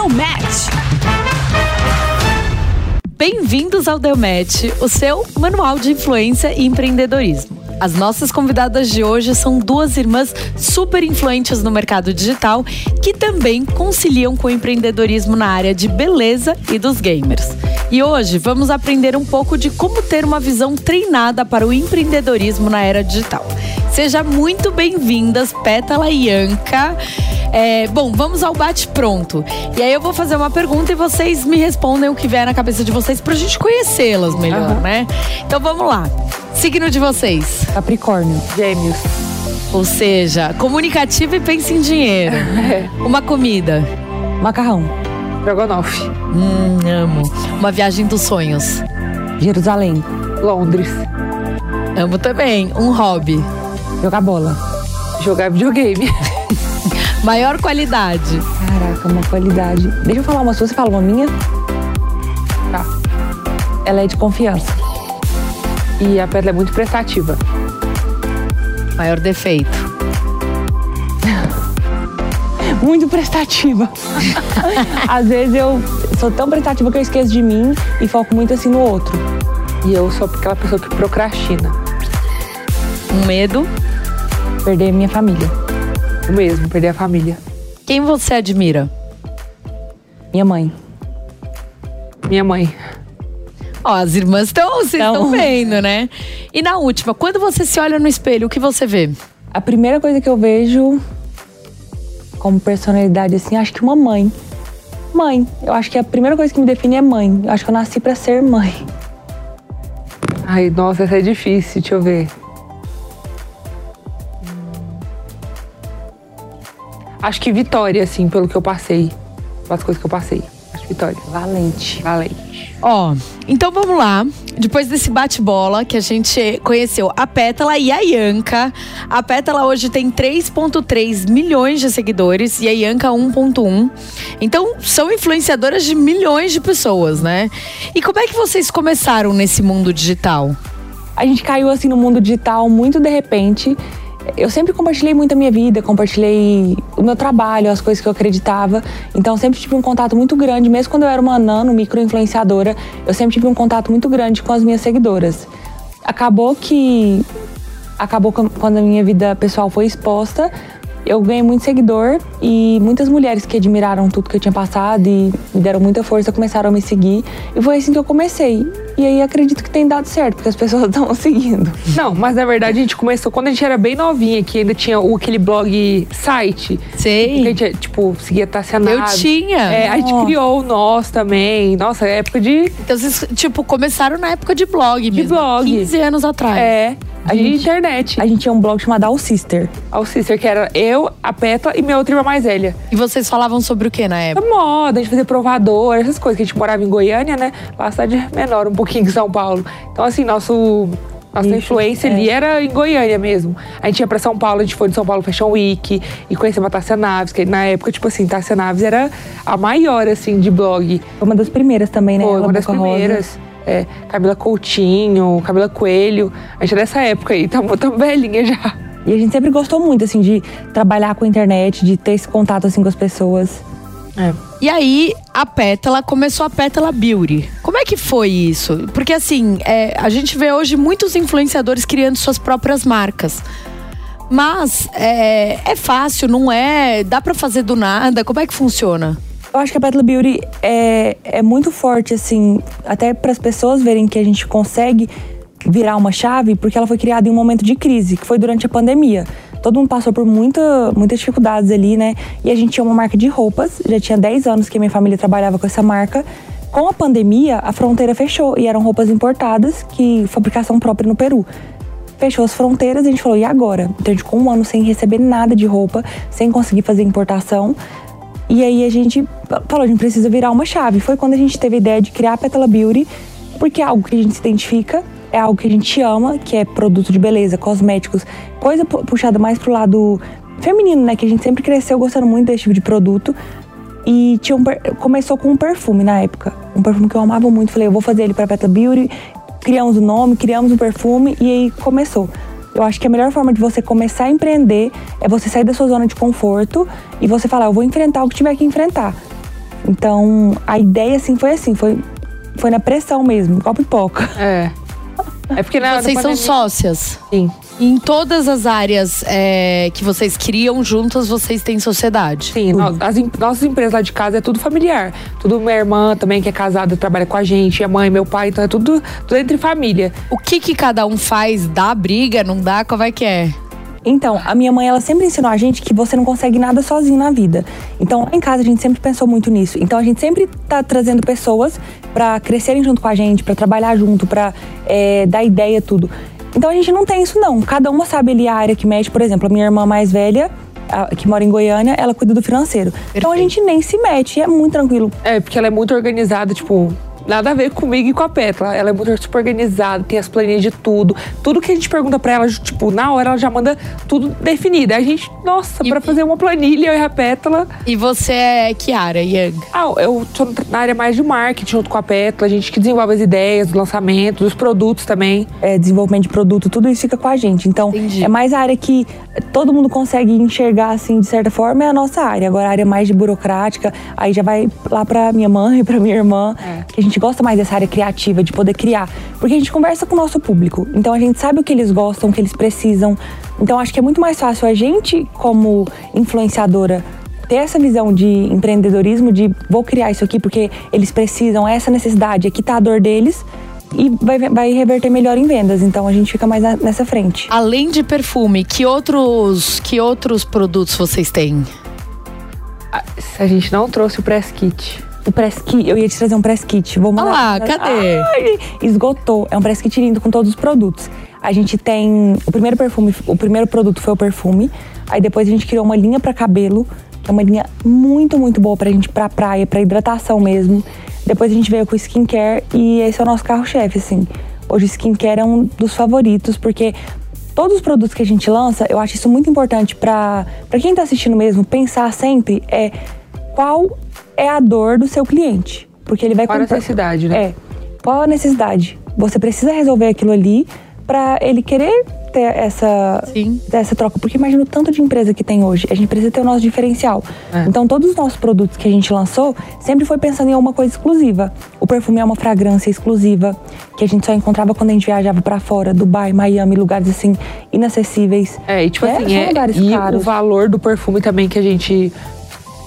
Deu match. Bem-vindos ao Delmet, o seu manual de influência e empreendedorismo. As nossas convidadas de hoje são duas irmãs super influentes no mercado digital que também conciliam com o empreendedorismo na área de beleza e dos gamers. E hoje vamos aprender um pouco de como ter uma visão treinada para o empreendedorismo na era digital. Seja muito bem-vindas, Pétala e Anca. É, bom, vamos ao bate-pronto. E aí eu vou fazer uma pergunta e vocês me respondem o que vier na cabeça de vocês pra gente conhecê-las melhor, uhum. né? Então vamos lá. Signo de vocês? Capricórnio. Gêmeos. Ou seja, comunicativo e pensa em dinheiro. Uma comida. Macarrão. Strogonoff. Hum, amo. Uma viagem dos sonhos. Jerusalém. Londres. Amo também. Um hobby. Jogar bola. Jogar videogame. Maior qualidade. Caraca, uma qualidade. Deixa eu falar uma sua, você fala uma minha? Tá. Ela é de confiança. E a pedra é muito prestativa. Maior defeito. muito prestativa. Às vezes eu sou tão prestativa que eu esqueço de mim e foco muito assim no outro. E eu sou aquela pessoa que procrastina. Um medo. Perder minha família. O mesmo, perder a família. Quem você admira? Minha mãe. Minha mãe. Ó, as irmãs estão, vocês estão vendo, né? E na última, quando você se olha no espelho, o que você vê? A primeira coisa que eu vejo como personalidade, assim, acho que uma mãe. Mãe. Eu acho que a primeira coisa que me define é mãe. Eu acho que eu nasci pra ser mãe. Ai, nossa, essa é difícil, deixa eu ver. Acho que Vitória, assim, pelo que eu passei. Pelas coisas que eu passei. Acho que Vitória. Valente. Valente. Ó, então vamos lá. Depois desse bate-bola que a gente conheceu a Pétala e a Yanka. A Pétala hoje tem 3,3 milhões de seguidores e a Yanka 1,1. Então são influenciadoras de milhões de pessoas, né? E como é que vocês começaram nesse mundo digital? A gente caiu assim no mundo digital muito de repente. Eu sempre compartilhei muito a minha vida, compartilhei o meu trabalho, as coisas que eu acreditava. Então, sempre tive um contato muito grande, mesmo quando eu era uma nano, micro-influenciadora, eu sempre tive um contato muito grande com as minhas seguidoras. Acabou que. Acabou quando a minha vida pessoal foi exposta, eu ganhei muito seguidor e muitas mulheres que admiraram tudo que eu tinha passado e me deram muita força começaram a me seguir. E foi assim que eu comecei. E aí acredito que tem dado certo, porque as pessoas estão seguindo. Não, mas na verdade a gente começou quando a gente era bem novinha, que ainda tinha o, aquele blog site. Que a Sei. gente, tipo, seguia Tassia Eu Naves. tinha. É, a gente criou o nosso também. Nossa, é época de. Então vocês, tipo, começaram na época de blog mesmo. blog. 15 anos atrás. É, a gente, internet. A gente tinha um blog chamado All Sister. Ao Sister, que era eu, a Petla e minha outra irmã mais velha. E vocês falavam sobre o que na época? Moda, a gente fazia provador, essas coisas, que a gente morava em Goiânia, né? Lá cidade menor, um pouquinho em São Paulo. Então, assim, nosso. Nossa Isso, influência é. ali era em Goiânia mesmo. A gente ia pra São Paulo, a gente foi de São Paulo Fashion Week e conheceu a Tássia Naves, que na época, tipo assim, Tássia Naves era a maior, assim, de blog. Foi uma das primeiras também, né? Foi Ela uma das Boca Rosa. É, Camila Coutinho, Camila Coelho. A gente é dessa época aí, tá tão velhinha já. E a gente sempre gostou muito, assim, de trabalhar com a internet, de ter esse contato, assim, com as pessoas. É. E aí, a Pétala começou a Pétala Beauty. Como é que foi isso? Porque assim, é, a gente vê hoje muitos influenciadores criando suas próprias marcas. Mas é, é fácil, não é? Dá pra fazer do nada? Como é que funciona? Eu acho que a Petal Beauty é, é muito forte, assim, até para as pessoas verem que a gente consegue virar uma chave, porque ela foi criada em um momento de crise, que foi durante a pandemia. Todo mundo passou por muita, muitas dificuldades ali, né? E a gente tinha uma marca de roupas, já tinha 10 anos que a minha família trabalhava com essa marca. Com a pandemia, a fronteira fechou e eram roupas importadas, que fabricação própria no Peru. Fechou as fronteiras a gente falou, e agora? Então a gente ficou um ano sem receber nada de roupa, sem conseguir fazer importação. E aí a gente falou, a gente precisa virar uma chave. Foi quando a gente teve a ideia de criar a Petala Beauty, porque é algo que a gente se identifica, é algo que a gente ama, que é produto de beleza, cosméticos, coisa puxada mais pro lado feminino, né? Que a gente sempre cresceu gostando muito desse tipo de produto. E tinha um, começou com um perfume na época. Um perfume que eu amava muito. Falei, eu vou fazer ele pra Peta Beauty. Criamos o nome, criamos o perfume e aí começou. Eu acho que a melhor forma de você começar a empreender é você sair da sua zona de conforto e você falar, eu vou enfrentar o que tiver que enfrentar. Então, a ideia assim foi assim, foi, foi na pressão mesmo, igual pipoca. É. É porque na, Vocês são sócias. Sim. Em todas as áreas é, que vocês criam juntas, vocês têm sociedade. Sim, nós, as nossas empresas lá de casa é tudo familiar. Tudo minha irmã também, que é casada, trabalha com a gente, a mãe, meu pai, então é tudo, tudo entre família. O que que cada um faz? Dá briga, não dá? Como é que é? Então, a minha mãe, ela sempre ensinou a gente que você não consegue nada sozinho na vida. Então, em casa a gente sempre pensou muito nisso. Então, a gente sempre tá trazendo pessoas para crescerem junto com a gente, para trabalhar junto, para é, dar ideia, tudo. Então, a gente não tem isso não. Cada uma sabe ali a área que mexe. Por exemplo, a minha irmã mais velha, que mora em Goiânia, ela cuida do financeiro. Perfeito. Então, a gente nem se mete, é muito tranquilo. É, porque ela é muito organizada, tipo, nada a ver comigo e com a Petla. Ela é muito super organizada, tem as planilhas de tudo. Tudo que a gente pergunta pra ela, tipo, na hora ela já manda tudo definido. Aí a gente, nossa, pra fazer uma planilha, eu e a Petla. E você é que área, Yang? Ah, eu tô na área mais de marketing junto com a Petla. A gente que desenvolve as ideias, os lançamentos, os produtos também. É, desenvolvimento de produto, tudo isso fica com a gente. Então, Entendi. é mais a área que todo mundo consegue enxergar, assim, de certa forma, é a nossa área. Agora, a área mais de burocrática, aí já vai lá pra minha mãe, pra minha irmã, é. que a gente gosta mais dessa área criativa, de poder criar. Porque a gente conversa com o nosso público. Então a gente sabe o que eles gostam, o que eles precisam. Então acho que é muito mais fácil a gente, como influenciadora, ter essa visão de empreendedorismo, de vou criar isso aqui porque eles precisam, é essa necessidade, aqui tá a dor deles e vai, vai reverter melhor em vendas. Então a gente fica mais nessa frente. Além de perfume, que outros, que outros produtos vocês têm? A gente não trouxe o press kit o press kit. Eu ia te trazer um press kit. Vou mandar. Ah lá, cadê? Ai, esgotou. É um press kit lindo com todos os produtos. A gente tem o primeiro perfume, o primeiro produto foi o perfume. Aí depois a gente criou uma linha para cabelo, que é uma linha muito, muito boa pra gente pra praia, pra hidratação mesmo. Depois a gente veio com o skincare e esse é o nosso carro-chefe, assim. Hoje o skincare é um dos favoritos, porque todos os produtos que a gente lança, eu acho isso muito importante para quem tá assistindo mesmo, pensar sempre é qual é a dor do seu cliente. Porque ele vai Qual a necessidade, né? É. Qual a necessidade? Você precisa resolver aquilo ali para ele querer ter essa, Sim. essa troca. Porque imagina o tanto de empresa que tem hoje. A gente precisa ter o nosso diferencial. É. Então, todos os nossos produtos que a gente lançou sempre foi pensando em alguma coisa exclusiva. O perfume é uma fragrância exclusiva que a gente só encontrava quando a gente viajava para fora, Dubai, Miami, lugares assim inacessíveis. É, e tipo é, assim, é, lugares e caros. o valor do perfume também que a gente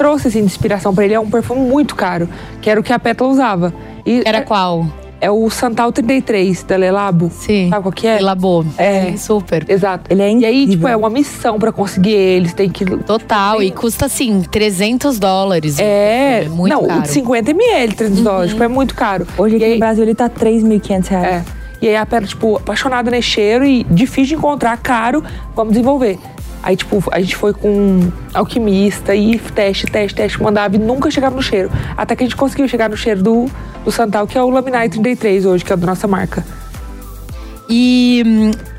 trouxe assim, de inspiração para ele é um perfume muito caro, que era o que a Petla usava. E era é, qual? É o Santal 33 da Lelabo. Sim. Sabe qual que é? Lelabo. É. super. Exato. Ele é incrível. E aí, tipo, é uma missão para conseguir eles. Tem que. Total. Tem... E custa, assim, 300 dólares. É. é muito não, caro. Não, 50 ml, 300 uhum. dólares. Tipo, é muito caro. Hoje aqui aí... no Brasil ele tá 3.500 reais. É. E aí a Petla, tipo, apaixonada nesse cheiro e difícil de encontrar, caro, vamos desenvolver. Aí, tipo, a gente foi com alquimista e teste, teste, teste, mandava e nunca chegava no cheiro. Até que a gente conseguiu chegar no cheiro do, do Santal, que é o Laminai 33 hoje, que é da nossa marca. E,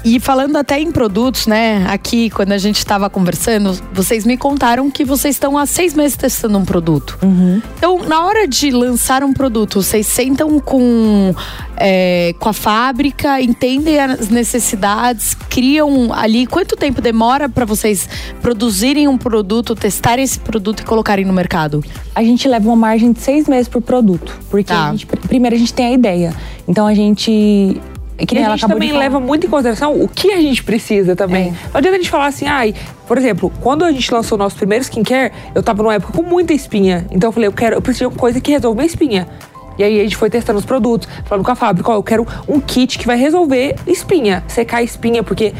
e falando até em produtos, né? Aqui, quando a gente estava conversando, vocês me contaram que vocês estão há seis meses testando um produto. Uhum. Então, na hora de lançar um produto, vocês sentam com, é, com a fábrica, entendem as necessidades, criam ali. Quanto tempo demora para vocês produzirem um produto, testarem esse produto e colocarem no mercado? A gente leva uma margem de seis meses por produto. Porque tá. a gente, primeiro a gente tem a ideia. Então a gente que e a gente também leva muito em consideração o que a gente precisa também. É. Não adianta a gente falar assim, ai, por exemplo, quando a gente lançou o nosso primeiro skincare, eu tava numa época com muita espinha. Então eu falei, eu quero, eu preciso de uma coisa que resolva minha espinha. E aí a gente foi testando os produtos, falando com a fábrica, ó, eu quero um kit que vai resolver espinha, secar a espinha, porque,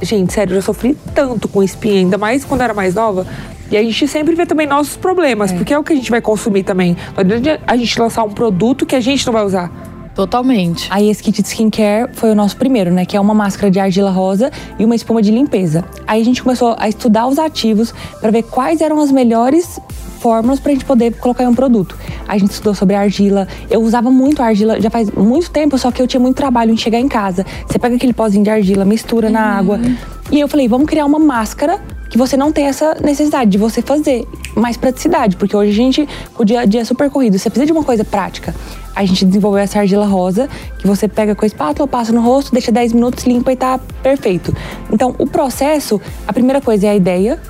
gente, sério, eu já sofri tanto com espinha, ainda mais quando eu era mais nova. E a gente sempre vê também nossos problemas, porque é o que a gente vai consumir também. Não adianta a gente lançar um produto que a gente não vai usar. Totalmente. Aí esse kit de skincare foi o nosso primeiro, né? Que é uma máscara de argila rosa e uma espuma de limpeza. Aí a gente começou a estudar os ativos para ver quais eram as melhores fórmulas pra gente poder colocar em um produto. A gente estudou sobre argila. Eu usava muito argila já faz muito tempo, só que eu tinha muito trabalho em chegar em casa. Você pega aquele pozinho de argila, mistura na água. E eu falei, vamos criar uma máscara que você não tem essa necessidade de você fazer. Mais praticidade, porque hoje a gente, o dia a dia é super corrido. Você precisa de uma coisa prática. A gente desenvolveu essa argila rosa, que você pega com a espátula, passa no rosto, deixa 10 minutos, limpa e tá perfeito. Então, o processo, a primeira coisa é a ideia,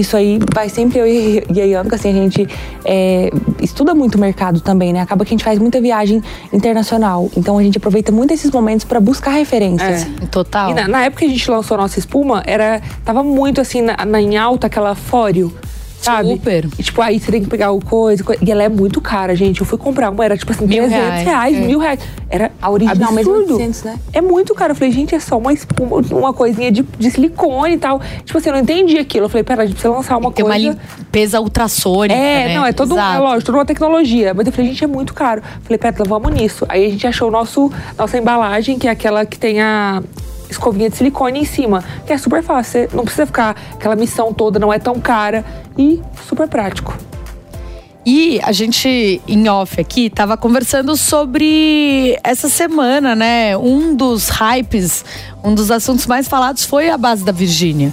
isso aí vai sempre eu e e a Ianca, assim, a gente é, estuda muito o mercado também, né? Acaba que a gente faz muita viagem internacional. Então a gente aproveita muito esses momentos para buscar referências. É. Total. E na, na época que a gente lançou a nossa espuma, era, tava muito assim, na, na- em alta aquela fóreo. Sabe? Super. E, tipo, aí você tem que pegar o coisa, co- E ela é muito cara, gente. Eu fui comprar uma, era tipo assim, Mil 300 reais, reais, é. mil reais. Era A original absurdo. 800, né? É muito caro. Eu falei, gente, é só uma espuma, uma coisinha de, de silicone e tal. Tipo assim, eu não entendi aquilo. Eu falei, pera, a gente precisa lançar uma Tem uma coisa. limpeza ultrassônica. É, né? não, é todo um, é Exato. lógico, toda uma tecnologia. Mas eu falei, gente, é muito caro. Falei, Petra, vamos nisso. Aí a gente achou o nosso, nossa embalagem, que é aquela que tem a escovinha de silicone em cima, que é super fácil. Você não precisa ficar aquela missão toda, não é tão cara e super prático. E a gente, em off aqui, tava conversando sobre essa semana, né? Um dos hypes, um dos assuntos mais falados foi a base da Virgínia.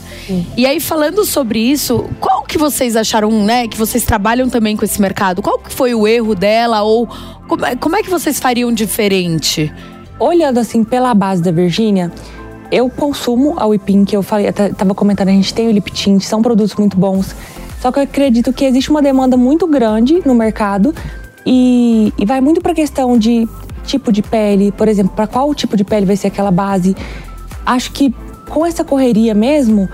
E aí, falando sobre isso, qual que vocês acharam, né? Que vocês trabalham também com esse mercado. Qual que foi o erro dela? Ou como é, como é que vocês fariam diferente? Olhando assim pela base da Virgínia, eu consumo a Whipping, que eu falei, até tava comentando, a gente tem o lip tint, são produtos muito bons. Só que eu acredito que existe uma demanda muito grande no mercado e, e vai muito pra questão de tipo de pele, por exemplo, para qual tipo de pele vai ser aquela base. Acho que com essa correria mesmo,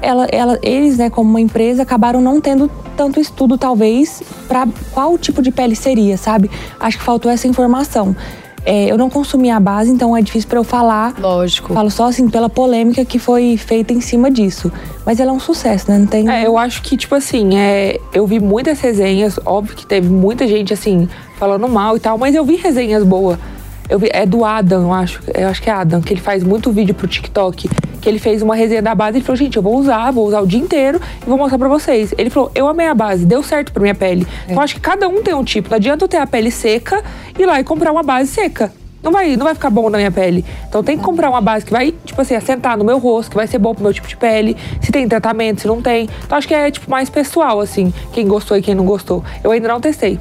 ela, ela, eles, né, como uma empresa, acabaram não tendo tanto estudo, talvez, para qual tipo de pele seria, sabe? Acho que faltou essa informação. É, eu não consumi a base, então é difícil para eu falar. Lógico. Falo só assim pela polêmica que foi feita em cima disso. Mas ela é um sucesso, né? Não tem. É, eu acho que, tipo assim, é, eu vi muitas resenhas, óbvio que teve muita gente, assim, falando mal e tal, mas eu vi resenhas boas. Eu vi, é do Adam, eu acho, eu acho que é Adam, que ele faz muito vídeo pro TikTok. Que ele fez uma resenha da base e falou, gente, eu vou usar, vou usar o dia inteiro e vou mostrar pra vocês. Ele falou, eu amei a base, deu certo pra minha pele. Então eu acho que cada um tem um tipo. Não adianta eu ter a pele seca e ir lá e comprar uma base seca. Não vai, não vai ficar bom na minha pele. Então tem que comprar uma base que vai, tipo assim, assentar no meu rosto, que vai ser bom pro meu tipo de pele. Se tem tratamento, se não tem. Então acho que é, tipo, mais pessoal, assim. Quem gostou e quem não gostou. Eu ainda não testei.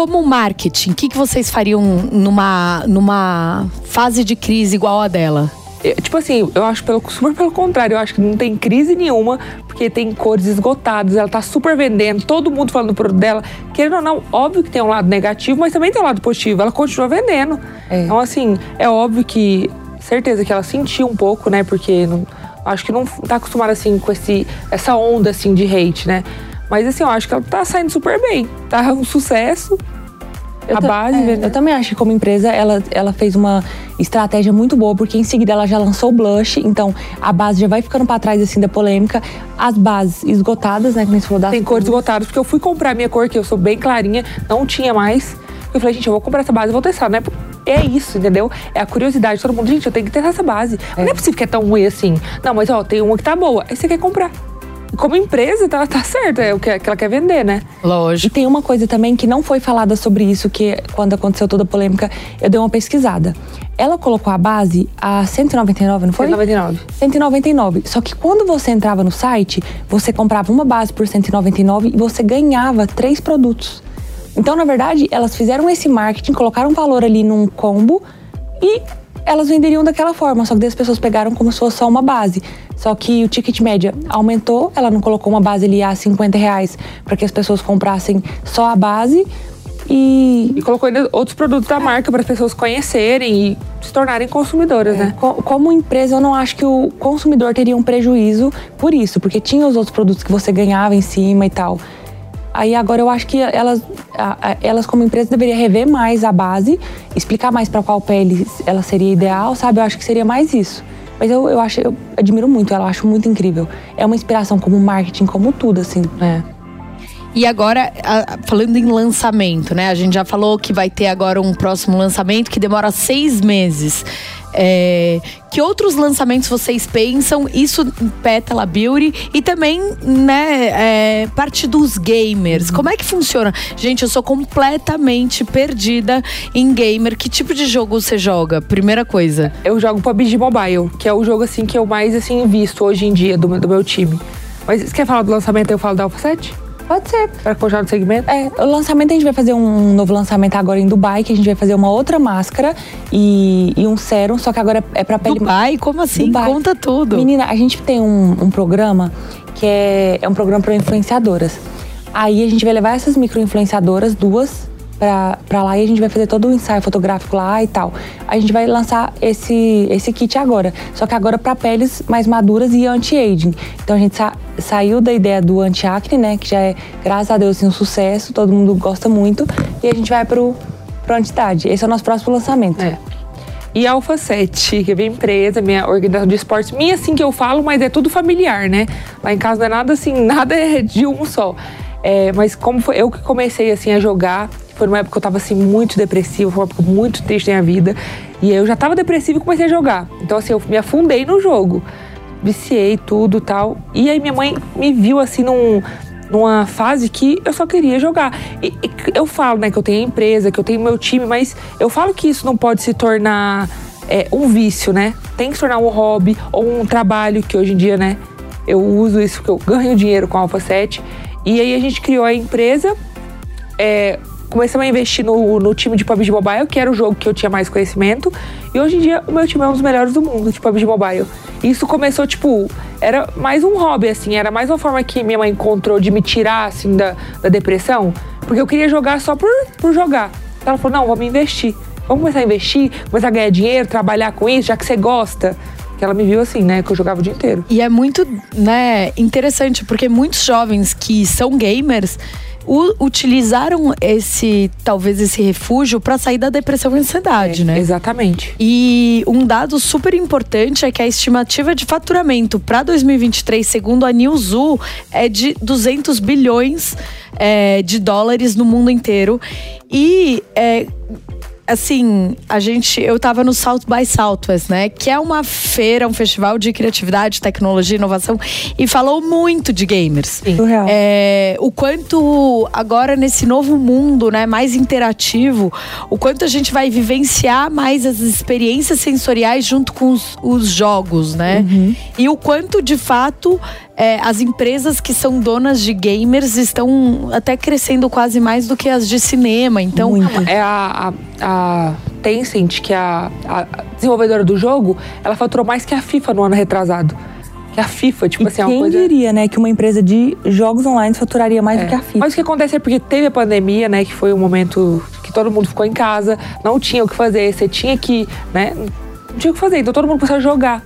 Como marketing, o que, que vocês fariam numa, numa fase de crise igual a dela? Eu, tipo assim, eu acho pelo, super pelo contrário, eu acho que não tem crise nenhuma, porque tem cores esgotadas, ela tá super vendendo, todo mundo falando do produto dela. Querendo ou não, óbvio que tem um lado negativo, mas também tem um lado positivo, ela continua vendendo. É. Então, assim, é óbvio que, certeza que ela sentiu um pouco, né, porque não, acho que não tá acostumada, assim, com esse, essa onda, assim, de hate, né. Mas, assim, eu acho que ela tá saindo super bem, tá um sucesso. Eu a base, é. Eu também acho que como empresa ela, ela fez uma estratégia muito boa, porque em seguida ela já lançou o blush, então a base já vai ficando pra trás assim da polêmica. As bases esgotadas, né, que nem você falou das Tem cores esgotadas, porque eu fui comprar a minha cor, que eu sou bem clarinha, não tinha mais. Eu falei, gente, eu vou comprar essa base e vou testar, né? É isso, entendeu? É a curiosidade de todo mundo. Gente, eu tenho que testar essa base. Não é possível que é tão ruim assim. Não, mas ó, tem uma que tá boa. Aí você quer comprar. E como empresa, tá, tá certo. É o que, que ela quer vender, né? E Lógico. tem uma coisa também que não foi falada sobre isso, que quando aconteceu toda a polêmica, eu dei uma pesquisada. Ela colocou a base a 199, não foi? 199. 199. Só que quando você entrava no site, você comprava uma base por 199 e você ganhava três produtos. Então, na verdade, elas fizeram esse marketing, colocaram valor ali num combo e elas venderiam daquela forma. Só que as pessoas pegaram como se fosse só uma base. Só que o ticket média aumentou, ela não colocou uma base ali a 50 reais para que as pessoas comprassem só a base. E E colocou ainda outros produtos da marca para as pessoas conhecerem e se tornarem consumidoras, né? Co- Como empresa, eu não acho que o consumidor teria um prejuízo por isso, porque tinha os outros produtos que você ganhava em cima e tal. Aí agora eu acho que elas, elas como empresa deveriam rever mais a base, explicar mais para qual pele ela seria ideal, sabe? Eu acho que seria mais isso. Mas eu, eu acho, eu admiro muito ela, acho muito incrível. É uma inspiração como marketing, como tudo, assim. É. E agora, a- falando em lançamento, né? A gente já falou que vai ter agora um próximo lançamento que demora seis meses. É, que outros lançamentos vocês pensam? Isso em Pétala Beauty e também, né, é, parte dos gamers. Como é que funciona? Gente, eu sou completamente perdida em gamer. Que tipo de jogo você joga? Primeira coisa. Eu jogo PUBG Mobile, que é o jogo assim que eu mais assim visto hoje em dia do, meu- do meu time. Mas você quer falar do lançamento? Eu falo da Alpha 7? Pode ser. Para continuar no segmento? É, o lançamento a gente vai fazer um novo lançamento agora em Dubai, que a gente vai fazer uma outra máscara e, e um sérum, só que agora é pra pele. Dubai? Como assim? Dubai. Conta tudo. Menina, a gente tem um, um programa que é, é um programa para influenciadoras. Aí a gente vai levar essas micro-influenciadoras, duas, pra, lá e a gente vai fazer todo o ensaio fotográfico lá e tal. A gente vai lançar esse, esse kit agora. Só que agora para peles mais maduras e anti-aging. Então a gente sa- saiu da ideia do anti-acne, né? Que já é, graças a Deus, assim, um sucesso, todo mundo gosta muito. E a gente vai pro, pro anti-idade. Esse é o nosso próximo lançamento. É. E a Alpha 7, que é minha empresa, minha organização de esportes. Minha, assim, que eu falo, mas é tudo familiar, né? Lá em casa não é nada assim, nada é de um só. É, mas como foi eu que comecei, assim, a jogar, foi numa época que eu tava, assim, muito depressiva, foi uma época muito triste na minha vida. E aí eu já tava depressiva e comecei a jogar. Então, assim, eu me afundei no jogo. Viciei tudo tal. E aí minha mãe me viu, assim, num numa fase que eu só queria jogar. E, e eu falo, né, que eu tenho a empresa, que eu tenho meu time, mas eu falo que isso não pode se tornar é, um vício, né? Tem que se tornar um hobby ou um trabalho que hoje em dia, né, eu uso isso porque eu ganho dinheiro com a Alpha 7. E aí a gente criou a empresa, é, começamos a investir no, no time de PUBG Mobile, que era o jogo que eu tinha mais conhecimento. E hoje em dia o meu time é um dos melhores do mundo de PUBG Mobile. Isso começou, tipo, era mais um hobby, assim, era mais uma forma que minha mãe encontrou de me tirar, assim, da, da depressão. Porque eu queria jogar só por, por jogar. Ela falou, não, vamos investir. Vamos começar a investir, começar a ganhar dinheiro, trabalhar com isso, já que você gosta. Que ela me viu assim, né, que eu jogava o dia inteiro. E é muito, né, interessante, porque muitos jovens que são gamers utilizaram esse, talvez esse refúgio para sair da depressão e ansiedade, né? Exatamente. E um dado super importante é que a estimativa de faturamento para 2023, segundo a Newzoo, é de 200 bilhões é, de dólares no mundo inteiro. E é, assim, a gente, eu tava no South by Southwest, né, que é uma feira, um festival de criatividade, tecnologia, inovação e falou muito de gamers. Surreal. É, o quanto agora nesse novo mundo, né, mais interativo, o quanto a gente vai vivenciar mais as experiências sensoriais junto com os, os jogos, né? E o quanto de fato é, as empresas que são donas de gamers estão até crescendo quase mais do que as de cinema. Então, Muito. É a, a, a Tencent, que é a, a desenvolvedora do jogo, ela faturou mais que a FIFA no ano retrasado. Que a FIFA, tipo E assim, é uma quem coisa. diria, né, que uma empresa de jogos online faturaria mais do que a FIFA? Mas o que acontece é porque teve a pandemia, né? Que foi um momento que todo mundo ficou em casa, não tinha o que fazer, você tinha que, né? Não tinha o que fazer, então todo mundo começou a jogar.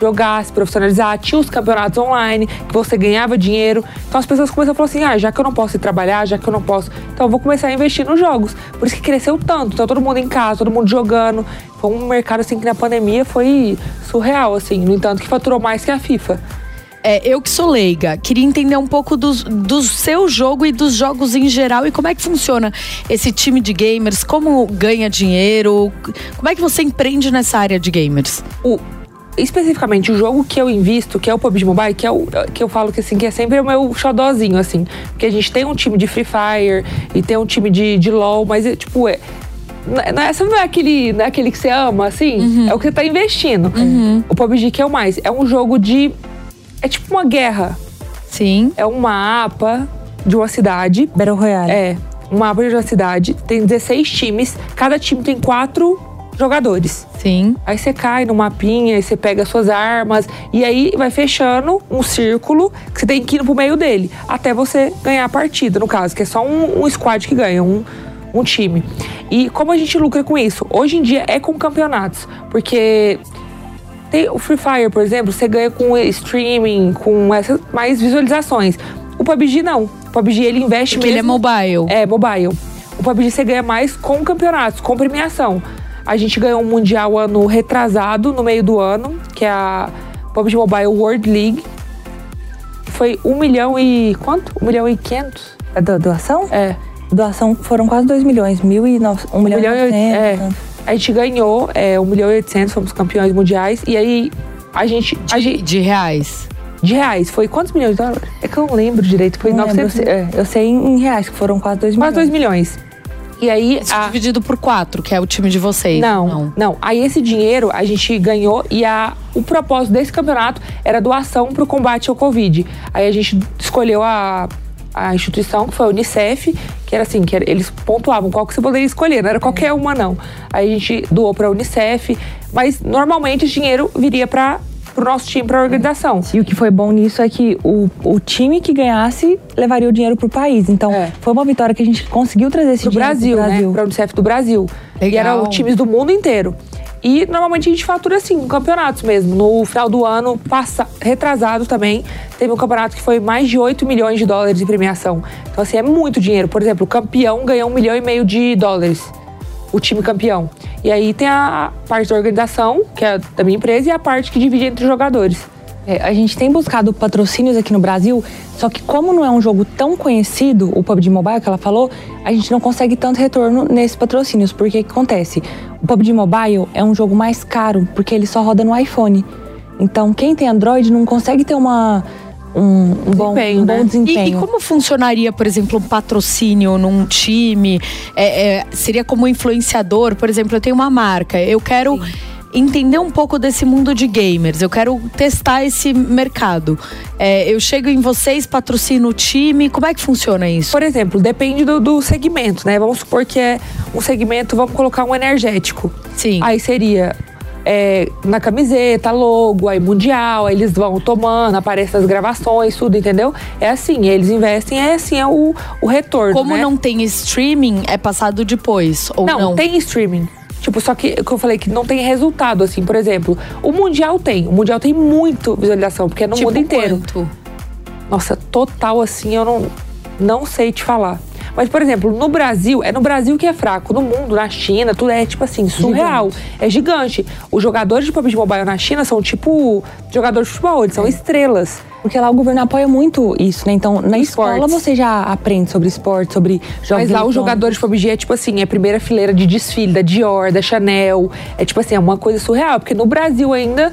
Jogar, se profissionalizar, tinha os campeonatos online, que você ganhava dinheiro. Então as pessoas começaram a falar assim: ah, já que eu não posso ir trabalhar, já que eu não posso, então eu vou começar a investir nos jogos. Por isso que cresceu tanto. Então todo mundo em casa, todo mundo jogando. Foi um mercado assim que na pandemia foi surreal, assim. No entanto, que faturou mais que a FIFA. É, eu que sou leiga, queria entender um pouco do, do seu jogo e dos jogos em geral e como é que funciona esse time de gamers, como ganha dinheiro, como é que você empreende nessa área de gamers? o especificamente o jogo que eu invisto, que é o PUBG Mobile, que é o que eu falo que assim, que é sempre o meu xodózinho assim, porque a gente tem um time de Free Fire e tem um time de, de LoL, mas é, tipo é essa não é aquele, não é aquele que você ama, assim, é o que você tá investindo. O PUBG que é o mais, é um jogo de é tipo uma guerra, Sim. é um mapa de uma cidade, Battle Royale. é, um mapa de uma cidade, tem 16 times, cada time tem quatro jogadores. Sim. Aí você cai no mapinha, aí você pega suas armas, e aí vai fechando um círculo que você tem que ir pro meio dele, até você ganhar a partida, no caso, que é só um, um squad que ganha, um, um time. E como a gente lucra com isso? Hoje em dia é com campeonatos, porque tem o Free Fire, por exemplo, você ganha com streaming, com essas mais visualizações. O PUBG não. O PUBG ele investe Porque ele é mesmo. mobile. É, mobile. O PUBG você ganha mais com campeonatos, com premiação. A gente ganhou um mundial ano retrasado, no meio do ano, que é a PUBG Mobile World League. Foi um milhão e. quanto? Um milhão e quinhentos? A do- doação? É. Doação foram quase 2 milhões, mil e nove, um milhão, milhão e e oit- é. novecentos. A gente ganhou é, 1 milhão e 800, fomos campeões mundiais. E aí, a gente. A gente De reais. de reais, foi quantos milhões de dólares? É que eu não lembro direito. Foi Não lembro, 900. eu sei, é, eu sei em reais, que foram quase 2 milhões. Quase 2 milhões. E aí. Isso a- dividido por quatro, que é o time de vocês. Não, não, Aí esse dinheiro a gente ganhou e a, o propósito desse campeonato era doação para o combate ao Covid. Aí a gente escolheu a, a instituição, que foi a Unicef, que era assim, que era- eles pontuavam qual que você poderia escolher, não era qualquer uma, não. Aí a gente doou para a Unicef, mas normalmente esse dinheiro viria para o nosso time, para a organização. E o que foi bom nisso é que o, o time que ganhasse levaria o dinheiro pro país. Então, É. foi uma vitória que a gente conseguiu trazer esse Pro dinheiro Brasil, pro Brasil. né? Pra Unicef do Brasil. E Legal. eram times do mundo inteiro. E normalmente a gente fatura assim, em campeonatos mesmo. No final do ano, passa, retrasado também, teve um campeonato que foi mais de 8 milhões de dólares em premiação. Então, assim, é muito dinheiro. Por exemplo, o campeão ganhou um milhão e meio de dólares. O time campeão. E aí tem a parte da organização, que é da minha empresa, e a parte que divide entre os jogadores. É, a gente tem buscado patrocínios aqui no Brasil, só que como não é um jogo tão conhecido, o PUBG Mobile que ela falou, a gente não consegue tanto retorno nesses patrocínios. Porque o que acontece? O PUBG Mobile é um jogo mais caro, porque ele só roda no iPhone. Então, quem tem Android não consegue ter uma, um, um bom, Desempenho, um bom né? E, desempenho. e como funcionaria, por exemplo, um patrocínio num time? É, é, seria como influenciador? Por exemplo, eu tenho uma marca, eu quero entender um pouco desse mundo de gamers, eu quero testar esse mercado. É, eu chego em vocês, patrocino o time, como é que funciona isso? Por exemplo, depende do, do segmento, né? Vamos supor que é um segmento, vamos colocar um energético. Sim. Aí seria é, na camiseta, logo, aí mundial, aí eles vão tomando, aparece as gravações, tudo, entendeu? É assim, eles investem, é assim, é o, o retorno. Como né? não tem streaming, é passado depois, ou não? Não, tem streaming. Tipo, só que, que eu falei que não tem resultado, assim, por exemplo, o Mundial tem. O Mundial tem muito visualização, porque é no Tipo mundo inteiro. quanto? Nossa, total assim, eu não, não sei te falar. Mas, por exemplo, no Brasil, é no Brasil que é fraco. No mundo, na China, tudo é tipo assim, surreal. É gigante. Os jogadores de PUBG Mobile na China são tipo jogadores de futebol, eles são estrelas. Porque lá o governo apoia muito isso, né? Então, na escola Esportes. você já aprende sobre esporte, sobre jogos Mas lá os eletrônicos. jogadores de PUBG é tipo assim, é primeira fileira de desfile da Dior, da Chanel. É tipo assim, é uma coisa surreal. Porque no Brasil ainda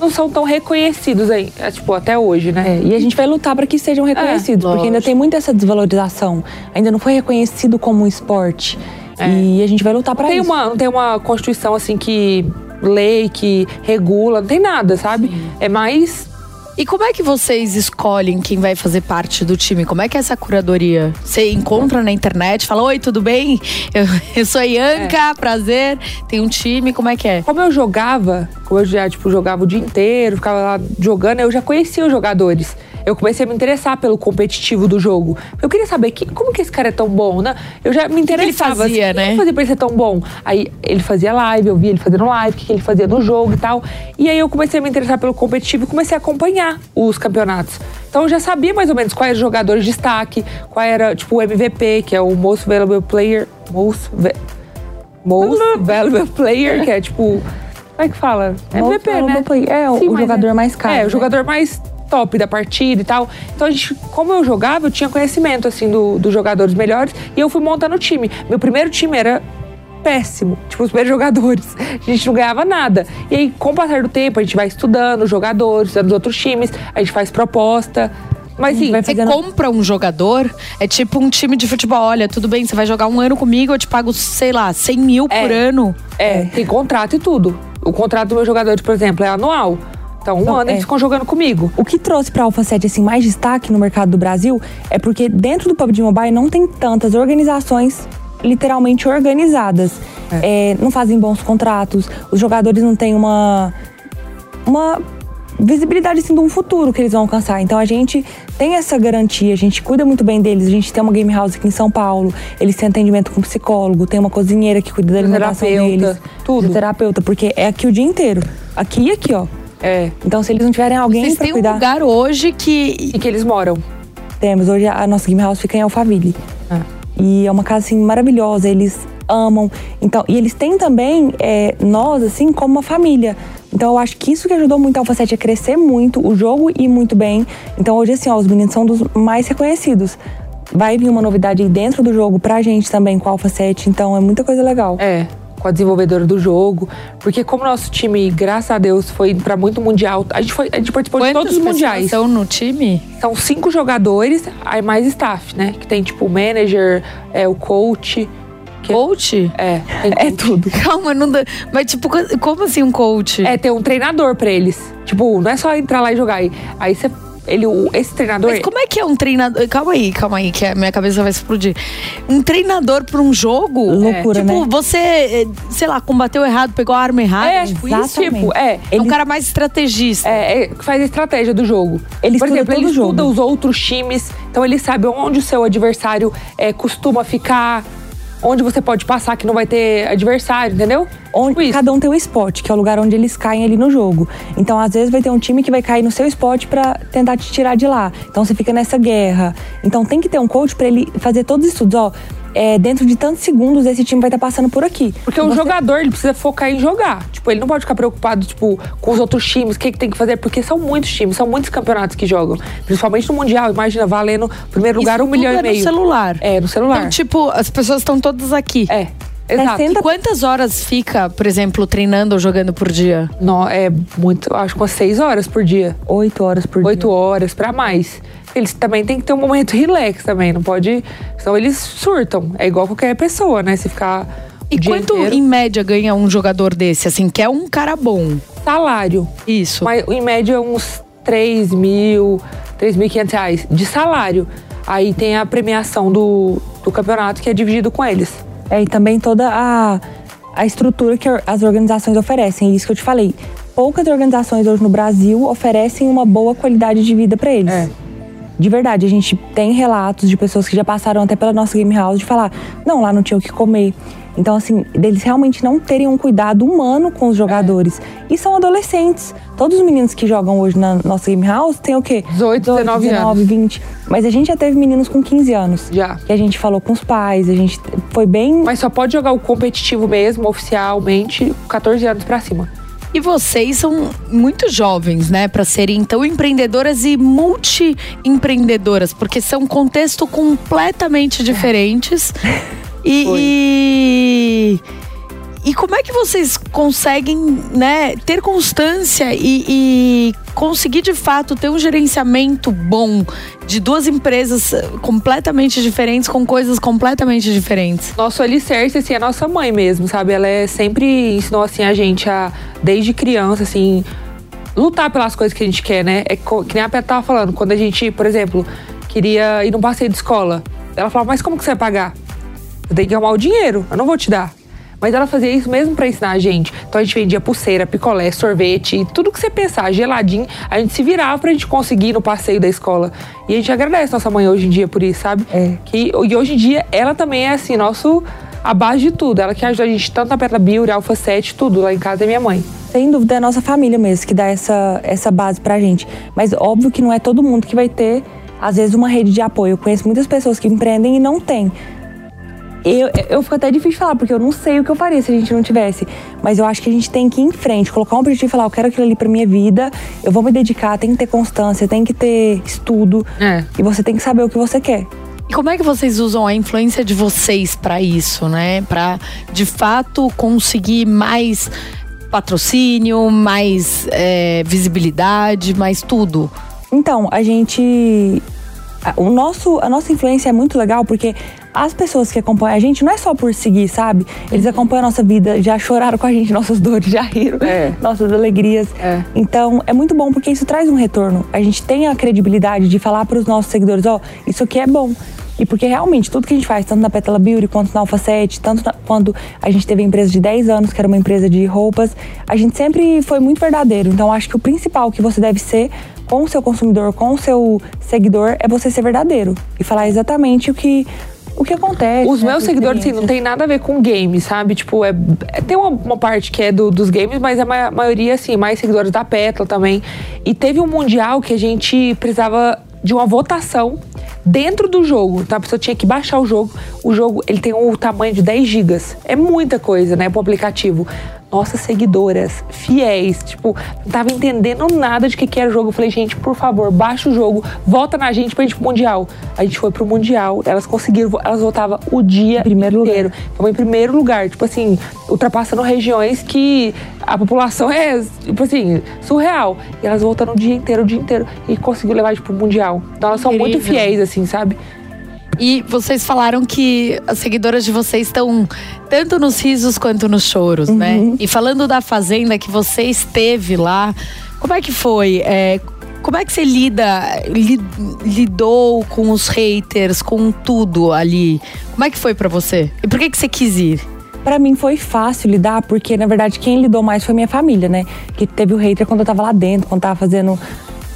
não são tão reconhecidos aí, é, tipo, até hoje, né? É, e a gente vai lutar para que sejam reconhecidos, porque ainda tem muita essa desvalorização. Ainda não foi reconhecido como um esporte. E a gente vai lutar para isso. uma, não tem uma constituição assim que lei que regula, não tem nada, sabe? É mais E como é que vocês escolhem quem vai fazer parte do time? Como é que é essa curadoria? Você encontra na internet, fala: Oi, tudo bem? Eu, eu sou a Ianca, prazer. Tem um time, como é que é? Como eu jogava, como eu já tipo, jogava o dia inteiro, ficava lá jogando, eu já conhecia os jogadores. Eu comecei a me interessar pelo competitivo do jogo. Eu queria saber que, como que esse cara é tão bom, né? Eu já me interessava. fazia, assim, o que né? ele fazia pra ele ser tão bom? Aí ele fazia live, eu via ele fazendo live, o que que ele fazia no jogo e tal. E aí eu comecei a me interessar pelo competitivo e comecei a acompanhar os campeonatos. Então eu já sabia mais ou menos quais eram os jogadores de destaque, qual era, tipo, o MVP, que é o Most Valuable Player. Most, va- most Valuable Player, que é tipo. Como é que fala? MVP, né? Player. É, o- o jogador mais caro, É, o né? jogador mais top da partida e tal. Então, a gente, como eu jogava, eu tinha conhecimento, assim, do- dos jogadores melhores. E eu fui montando o time. Meu primeiro time era péssimo. Tipo, os primeiros jogadores. A gente não ganhava nada. E aí, com o passar do tempo, a gente vai estudando os jogadores, estudando os outros times. A gente faz proposta. Mas, sim, vai Você fazendo- compra um jogador, é tipo um time de futebol. Olha, tudo bem, você vai jogar um ano comigo, eu te pago, sei lá, 100 mil É. por ano. É, tem contrato e tudo. O contrato do meu jogador, por exemplo, é anual. Então, um ano é. eles ficam jogando comigo. O que trouxe para a Alpha 7 assim, mais destaque no mercado do Brasil é porque dentro do PUBG Mobile não tem tantas organizações literalmente organizadas. É, não fazem bons contratos, os jogadores não têm uma, uma visibilidade assim, de um futuro que eles vão alcançar. Então a gente tem essa garantia, a gente cuida muito bem deles. A gente tem uma game house aqui em São Paulo, eles têm atendimento com psicólogo, tem uma cozinheira que cuida da alimentação Fisioterapeuta, deles. tudo. Fisioterapeuta, porque é aqui o dia inteiro. Aqui e aqui, ó. É. Então, se eles não tiverem alguém Vocês pra têm um cuidar, lugar hoje que. E que eles moram. temos. Hoje a nossa game house fica em Alphaville. Ah. E é uma casa assim maravilhosa, eles amam. Então, e eles têm também é, nós assim como uma família. Então eu acho que isso que ajudou muito a Alpha 7 a crescer muito, o jogo ir muito bem. Então hoje assim, ó, os meninos são dos mais reconhecidos. vai vir uma novidade aí dentro do jogo pra gente também com o Alpha 7, então é muita coisa legal. É, com a desenvolvedora do jogo. Porque como nosso time, graças a Deus, foi pra muito mundial. A gente, foi, a gente participou de todos os mundiais. são no time? São cinco jogadores, aí mais staff, né? Que tem tipo o manager, é, o coach. Que Coach? é, tem É coach. tudo. Calma, não dá. Mas, tipo, como assim um coach? É ter um treinador pra eles. Tipo, não é só entrar lá e jogar. Aí, aí você. Ele, o- esse treinador. Mas como é que é um treinador? Calma aí, calma aí, que a minha cabeça vai explodir. Um treinador pra um jogo? Loucura, tipo, né? você, eh, sei lá, combateu errado, pegou a arma errada. É, tipo isso, isso? tipo, é. É um cara mais estrategista. É, é, que faz a estratégia do jogo. Ele Por estuda exemplo, ele o jogo. estuda os outros times, então ele sabe onde o seu adversário é, costuma ficar, onde você pode passar que não vai ter adversário, entendeu? Onde, Tipo cada um tem um spot, que é o lugar onde eles caem ali no jogo. Então, às vezes, vai ter um time que vai cair no seu spot pra tentar te tirar de lá. Então, você fica nessa guerra. Então, tem que ter um coach pra ele fazer todos os estudos. Ó, é, dentro de tantos segundos, esse time vai estar passando por aqui. Porque o jogador, ele precisa focar em jogar. Tipo, ele não pode ficar preocupado, tipo, com os outros times, o que, que tem que fazer, porque são muitos times, são muitos campeonatos que jogam. Principalmente no Mundial, imagina, valendo primeiro lugar Isso um milhão tudo e é meio. no celular. É, no celular. Então, tipo, as pessoas estão todas aqui. é, exato. 60 Quantas horas fica, por exemplo, treinando ou jogando por dia? Não, é muito, acho que umas seis horas por dia. Oito horas por Oito dia. horas pra mais. Eles também têm que ter um momento relax também, não pode. Senão eles surtam. É igual qualquer pessoa, né? Se ficar. E quanto inteiro- em média ganha um jogador desse, assim, que é um cara bom? salário. Isso. Mas em média uns 3 mil, 3.500 reais de salário. Aí tem a premiação do, do campeonato que é dividido com eles. É, e também toda a, a estrutura que as organizações oferecem. Isso que eu te falei. Poucas organizações hoje no Brasil oferecem uma boa qualidade de vida pra eles. É. De verdade, a gente tem relatos de pessoas que já passaram até pela nossa game house de falar: não, lá não tinha o que comer. Então, assim, deles realmente não terem um cuidado humano com os jogadores. E são adolescentes. Todos os meninos que jogam hoje na nossa game house têm o quê? 18, 19 anos. 20. Mas a gente já teve meninos com 15 anos. Já. Que a gente falou com os pais, a gente foi bem. Mas só pode jogar o competitivo mesmo, oficialmente, 14 anos pra cima. E vocês são muito jovens, né, para serem tão empreendedoras e multi-empreendedoras, porque são contextos completamente diferentes. E, e como é que vocês conseguem, né, ter constância e, e conseguir de fato ter um gerenciamento bom de duas empresas eh, completamente diferentes com coisas completamente diferentes? Nosso alicerce, assim, é nossa mãe mesmo, sabe? Ela é, sempre ensinou, assim, a gente a, desde criança, assim, lutar pelas coisas que a gente quer, né? É que nem a Peta tava falando, quando a gente, por exemplo, queria ir num passeio de escola, ela falava, mas como que você vai pagar? Eu tenho que arrumar o dinheiro, eu não vou te dar. Mas ela fazia isso mesmo pra ensinar a gente. Então a gente vendia pulseira, picolé, sorvete, tudo que você pensar, geladinho, a gente se virava pra gente conseguir ir no passeio da escola. E a gente agradece nossa mãe hoje em dia por isso, sabe? É. Que, e hoje em dia ela também é assim, nosso a base de tudo. Ela que ajuda a gente tanto na Petra Beauty, Alpha 7, tudo. Lá em casa é minha mãe. Sem dúvida, é a nossa família mesmo que dá essa, essa base pra gente. Mas óbvio que não é todo mundo que vai ter, às vezes, uma rede de apoio. Eu conheço muitas pessoas que empreendem e não tem. Eu, eu fico até difícil de falar, porque eu não sei o que eu faria se a gente não tivesse. Mas eu acho que a gente tem que ir em frente, colocar um objetivo e falar, eu quero aquilo ali pra minha vida, eu vou me dedicar, tem que ter constância, tem que ter estudo. É. E você tem que saber o que você quer. E como é que vocês usam a influência de vocês para isso, né? Para de fato conseguir mais patrocínio, mais é, visibilidade, mais tudo. Então, a gente. O nosso, a nossa influência é muito legal porque as pessoas que acompanham a gente não é só por seguir, sabe? Eles acompanham a nossa vida, já choraram com a gente, nossas dores, já riram, É. nossas alegrias. É. Então, é muito bom porque isso traz um retorno. A gente tem a credibilidade de falar para os nossos seguidores: ó, isso aqui é bom. E porque realmente tudo que a gente faz, tanto na Petala Beauty quanto na Alpha 7, tanto na- quando a gente teve a empresa de 10 anos, que era uma empresa de roupas, a gente sempre foi muito verdadeiro. Então acho que o principal que você deve ser com o seu consumidor, com o seu seguidor, é você ser verdadeiro e falar exatamente o que, o que acontece. Os né, meus sua seguidores, assim, não tem nada a ver com games, sabe? Tipo, é, é- tem uma, uma parte que é do- dos games, mas a ma- maioria, assim, mais seguidores da Petla também. E teve um mundial que a gente precisava de uma votação dentro do jogo. Então a pessoa tinha que baixar o jogo. O jogo, ele tem o tamanho de 10 gigas. É muita coisa, né, pro aplicativo. Nossas seguidoras fiéis, tipo, não tava entendendo nada de que, que era o jogo. Eu falei, gente, por favor, baixa o jogo, volta na gente pra gente ir pro Mundial. A gente foi pro Mundial, elas conseguiram, elas voltavam o dia Primeiro lugar. inteiro. Tava em primeiro lugar, tipo assim, ultrapassando regiões que a população é, tipo assim, surreal. E elas voltando o dia inteiro, o dia inteiro, e conseguiu levar, tipo, pro Mundial. Então elas são muito fiéis, assim, sabe? E vocês falaram que as seguidoras de vocês estão tanto nos risos quanto nos choros, né? E falando da fazenda que você esteve lá, como é que foi? É, como é que você lida, li- lidou com os haters, com tudo ali? Como é que foi pra você? E por que que você quis ir? Pra mim foi fácil lidar, porque na verdade quem lidou mais foi minha família, né? Que teve o hater quando eu tava lá dentro, quando tava fazendo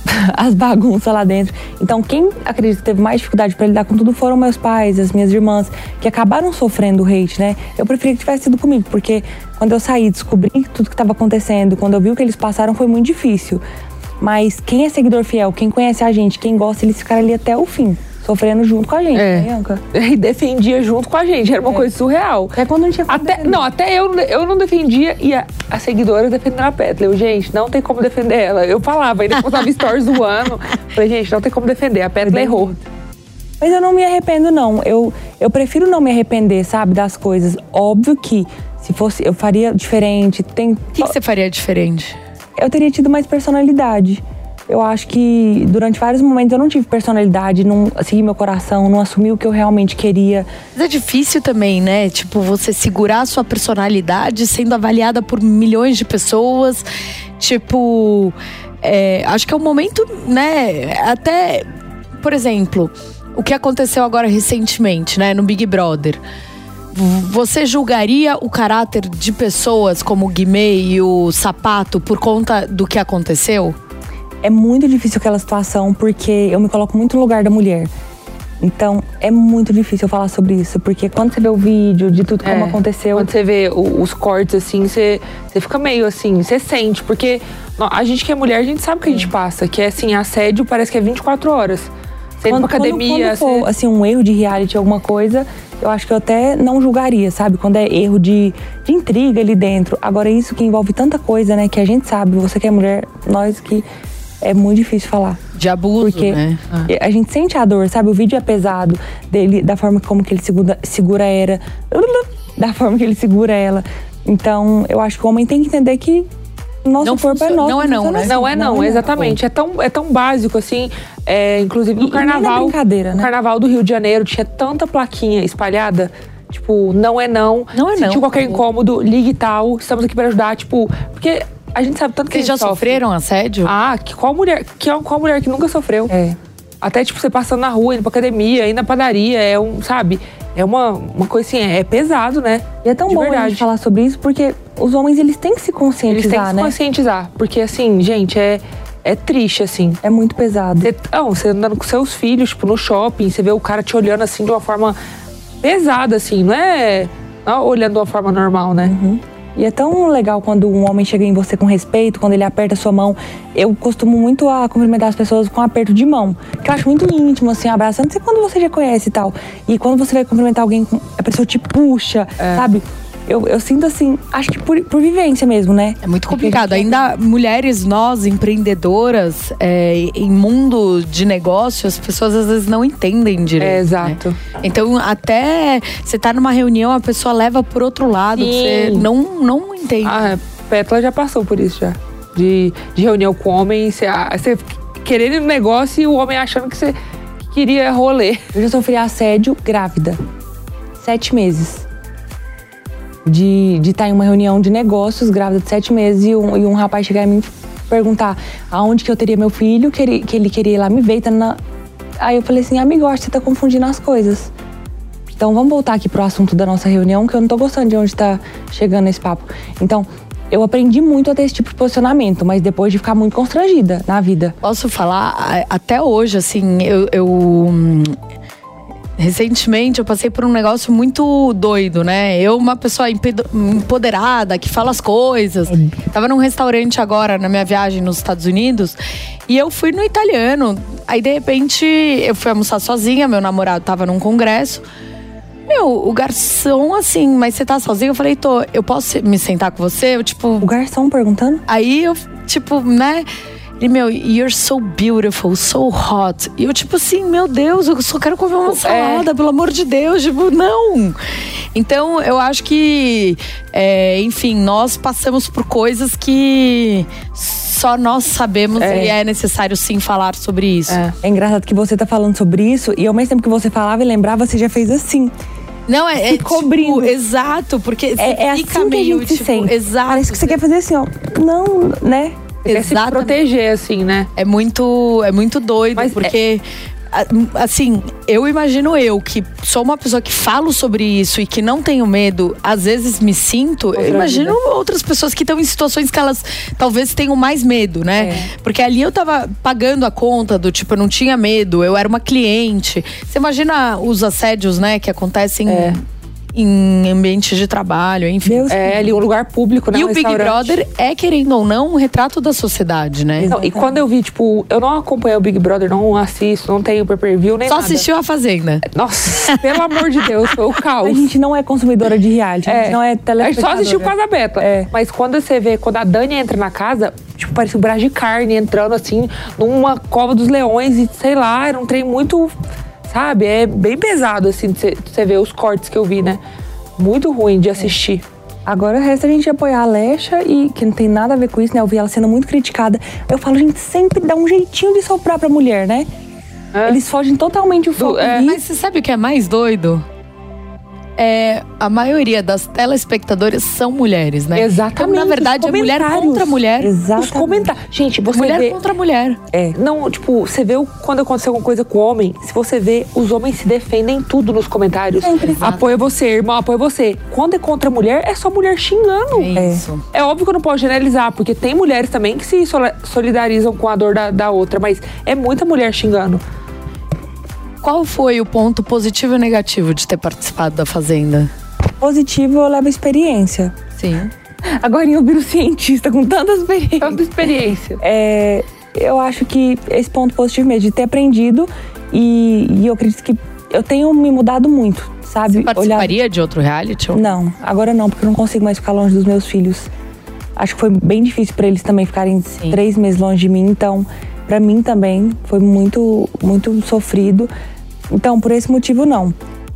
as bagunças lá dentro. Então quem acredito que teve mais dificuldade pra lidar com tudo foram meus pais, as minhas irmãs, que acabaram sofrendo o hate, né? Eu preferia que tivesse sido comigo, porque quando eu saí, descobri tudo que tava acontecendo, quando eu vi o que eles passaram, foi muito difícil. Mas quem é seguidor fiel, quem conhece a gente, quem gosta, eles ficaram ali até o fim, sofrendo junto com a gente, É. né, Bianca? E defendia junto com a gente, era uma coisa surreal. Até quando não tinha Até, não, até eu, eu não defendia e a, a seguidora defendendo a Petra. Eu, gente, não tem como defender ela. Eu falava, ainda postava stories zoando. Falei, gente, não tem como defender. A Petra errou. Mas eu não me arrependo, não. Eu, eu prefiro não me arrepender, sabe, das coisas. Óbvio que se fosse, eu faria diferente. Tem, O que, que você faria diferente? eu teria tido mais personalidade. Eu acho que durante vários momentos eu não tive personalidade, não segui meu coração, não assumi o que eu realmente queria. Mas é difícil também, né? Tipo, você segurar a sua personalidade sendo avaliada por milhões de pessoas. Tipo, é, acho que é um momento, né? Até, por exemplo, o que aconteceu agora recentemente, né? No Big Brother. Você julgaria o caráter de pessoas como o Guimê e o Sapato por conta do que aconteceu? É muito difícil aquela situação porque eu me coloco muito no lugar da mulher. Então é muito difícil falar sobre isso, porque quando você vê o vídeo de tudo como É, aconteceu, Quando você vê o- os cortes assim, você, você fica meio assim, você sente. Porque a gente que é mulher, a gente sabe o que a gente passa. Que é assim, assédio parece que é 24 horas. Você indo pra academia. Quando, quando for, você- assim, um erro de reality, alguma coisa, eu acho que eu até não julgaria, sabe? Quando é erro de, de intriga ali dentro. Agora, isso que envolve tanta coisa, né? Que a gente sabe, você que é mulher, nós que é muito difícil falar. De abuso, Porque né? Ah. a gente sente a dor, sabe? O vídeo é pesado dele, da forma como que ele segura, segura ela, da forma que ele segura ela. Então, eu acho que o homem tem que entender que nosso Não corpo é nosso. não é não, né? assim. Não é não, é exatamente. É tão, é tão básico assim. É, inclusive no na carnaval. brincadeira, no né? carnaval do Rio de Janeiro tinha tanta plaquinha espalhada. Tipo, não é não. Não é não. Sentiu qualquer incômodo, ligue tal. Estamos aqui para ajudar. Tipo, porque a gente sabe tanto que Vocês a já sofre. sofreram assédio? Ah, que qual mulher, que, qual mulher que nunca sofreu? É. Até, tipo, você passando na rua, indo pra academia, indo na padaria, é um, sabe? É uma, uma coisa assim, é pesado, né? E é tão De bom a verdade. gente falar sobre isso, porque os homens, eles têm que se Eles têm conscientizar, que se né? conscientizar. Porque, assim, gente, é, é triste, assim. É muito pesado. Você, não, você andando com seus filhos, tipo, no shopping, você vê o cara te olhando assim de uma forma pesada, assim, não é, não é olhando de uma forma normal, né? E é tão legal quando um homem chega em você com respeito, quando ele aperta a sua mão. Eu costumo muito a cumprimentar as pessoas com aperto de mão. Que eu acho muito íntimo, assim, abraçando. Não sei quando você já conhece e tal. E quando você vai cumprimentar alguém, a pessoa te puxa, É. sabe? Eu, eu sinto assim, acho que por, por vivência mesmo, né? É muito a complicado. Ainda mulheres, nós, empreendedoras, é, em mundo de negócio, as pessoas às vezes não entendem direito. É, né? exato. Então, até você tá numa reunião, a pessoa leva por outro lado, Sim. você não, não entende. A Petla já passou por isso já. De, de reunião com homem, você, ah, você querendo no negócio e o homem achando que você queria rolê. Eu já sofri assédio grávida. Sete meses. De estar em uma reunião de negócios, grávida de sete meses, e um, e um rapaz chegar e perguntar aonde que eu teria meu filho, que ele, que ele queria ir lá me ver. Tá na... Aí eu falei assim, amigo, acho que você tá confundindo as coisas. Então vamos voltar aqui pro assunto da nossa reunião, que eu não tô gostando de onde tá chegando esse papo. Então, eu aprendi muito a ter esse tipo de posicionamento, mas depois de ficar muito constrangida na vida. Posso falar, até hoje, assim, eu. eu, hum, Recentemente eu passei por um negócio muito doido, né? Eu, uma pessoa empoderada, que fala as coisas. Tava num restaurante agora, na minha viagem nos Estados Unidos, e eu fui no italiano. Aí, de repente, eu fui almoçar sozinha, meu namorado tava num congresso. Meu, o garçom, assim, mas você tá sozinho? Eu falei, tô, eu posso me sentar com você? Eu, tipo. O garçom perguntando? Aí eu, tipo, né? Ele, meu, you're so beautiful, so hot. E eu, tipo assim, meu Deus, eu só quero comer uma salada, pelo amor de Deus. Tipo, não. Então, eu acho que, é, enfim, nós passamos por coisas que só nós sabemos e é necessário sim falar sobre isso. É engraçado que você tá falando sobre isso e ao mesmo tempo que você falava e lembrava, você já fez assim. Não, é, é Se cobrindo. tipo, exato, porque É, é assim que a meio, gente se tipo, sente. Exato. Parece que você quer fazer assim, ó. Não, né? Quer se Exatamente. proteger, assim, né? É muito, é muito doido, Mas porque. a- Assim, eu imagino eu que sou uma pessoa que falo sobre isso e que não tenho medo, às vezes me sinto. eu imagino outras pessoas que estão em situações que elas talvez tenham mais medo, né? É. Porque ali eu tava pagando a conta do tipo, eu não tinha medo, eu era uma cliente. Você imagina os assédios, né, que acontecem É. em ambientes de trabalho, enfim. Deus. É ali um lugar público, né? E um o Big. Brother é, querendo ou não, um retrato da sociedade, né? Não, e quando eu vi, tipo, eu não acompanhei o Big Brother, não assisto, não tenho pay-per-view, nem Só nada. assistiu a Fazenda. Nossa, pelo amor de Deus, foi o caos. A gente não é consumidora de reality, a gente não é A gente só assistiu Casa Aberta. É. Mas quando você vê, quando a Dani entra na casa, tipo, parece um braço de carne entrando assim, numa cova dos leões e sei lá, era um trem muito. Sabe? É bem pesado, assim, você ver os cortes que eu vi, né? Muito ruim de assistir. Agora resta a gente apoiar a Alexa e que não tem nada a ver com isso, né? Eu vi ela sendo muito criticada. Eu falo, gente, sempre dá um jeitinho de soprar pra mulher, né? É. Eles fogem totalmente o foco. é. E- Mas você sabe o que é mais doido? É, a maioria das telespectadoras são mulheres, né? Exatamente, Então, na verdade, é mulher contra mulher. Exatamente. Os comentários. Gente, você Mulher vê. contra mulher. É. Não, tipo, você vê quando aconteceu alguma coisa com o homem, se você vê, os homens se defendem tudo nos comentários. Sempre. Apoia você, irmão, apoia você. Quando é contra a mulher, é só mulher xingando. É isso. É óbvio que eu não posso generalizar, porque tem mulheres também que se soli- solidarizam com a dor da, da outra, mas é muita mulher xingando. Qual foi o ponto positivo e negativo de ter participado da Fazenda? Positivo, eu levo experiência. Sim. Agora eu viro cientista com tanta experiência. Tanta experiência. É, eu acho que esse ponto positivo mesmo, de ter aprendido e, e eu acredito que eu tenho me mudado muito, sabe? Participaria de outro reality? ou- Não, agora não, porque eu não consigo mais ficar longe dos meus filhos. Acho que foi bem difícil pra eles também ficarem Sim. três meses longe de mim, então pra mim também foi muito, muito sofrido. Então por esse motivo não.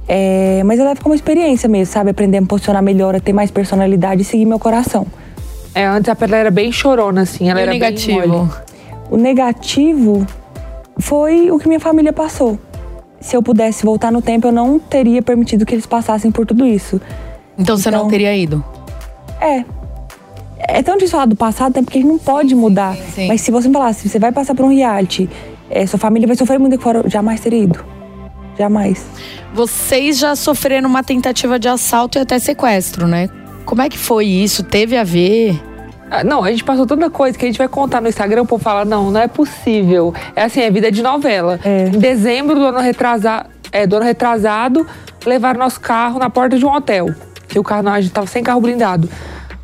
É, mas eu levo como experiência mesmo, sabe? Aprender a me posicionar melhor, a ter mais personalidade e seguir meu coração. É, antes a Pedra era bem chorona, assim. Ela E o era bem negativo? mole. O negativo foi o que minha família passou. Se eu pudesse voltar no tempo, eu não teria permitido que eles passassem por tudo isso. Então você não Então- teria ido? É. É tão difícil falar do passado, né? Porque a gente não pode mudar. sim, sim. Mas se você me falasse, você vai passar por um reality, é, sua família vai sofrer muito eu jamais teria ido. Jamais. Vocês já sofreram uma tentativa de assalto e até sequestro, né? Como é que foi isso? Teve a ver? Ah, Não, a gente passou tanta coisa que a gente vai contar no Instagram, o povo fala, não, não é possível. É assim, é vida de novela. É. Em dezembro do ano retrasado, é, do ano retrasado, levaram nosso carro na porta de um hotel. Que o carro, não, a gente tava sem carro blindado.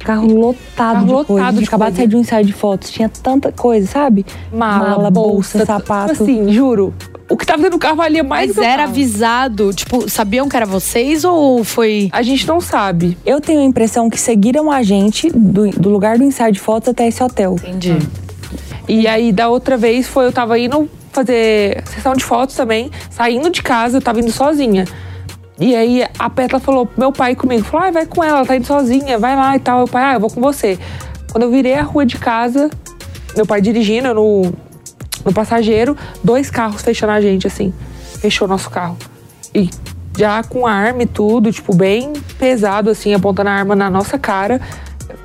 Carro lotado Carro de lotado coisa. de acabado de sair de um ensaio de fotos. Tinha tanta coisa, sabe? Mala, bolsa, sapato. Tipo assim, juro. O que tava dentro do carro valia mais Mas do que era carro. avisado? Tipo, sabiam que era vocês ou foi. A gente não sabe. Eu tenho a impressão que seguiram a gente do, do lugar do ensaio de fotos até esse hotel. Entendi. E aí, da outra vez, foi eu tava indo fazer sessão de fotos também, saindo de casa, eu tava indo sozinha. E aí a Petla falou pro meu pai comigo, falou, ah, vai com ela, ela tá indo sozinha, vai lá e tal. Meu pai, ah, eu vou com você. Quando eu virei a rua de casa, meu pai dirigindo eu no, no passageiro, dois carros fechando a gente, assim. Fechou nosso carro. E já com arma e tudo, tipo, bem pesado, assim, apontando a arma na nossa cara.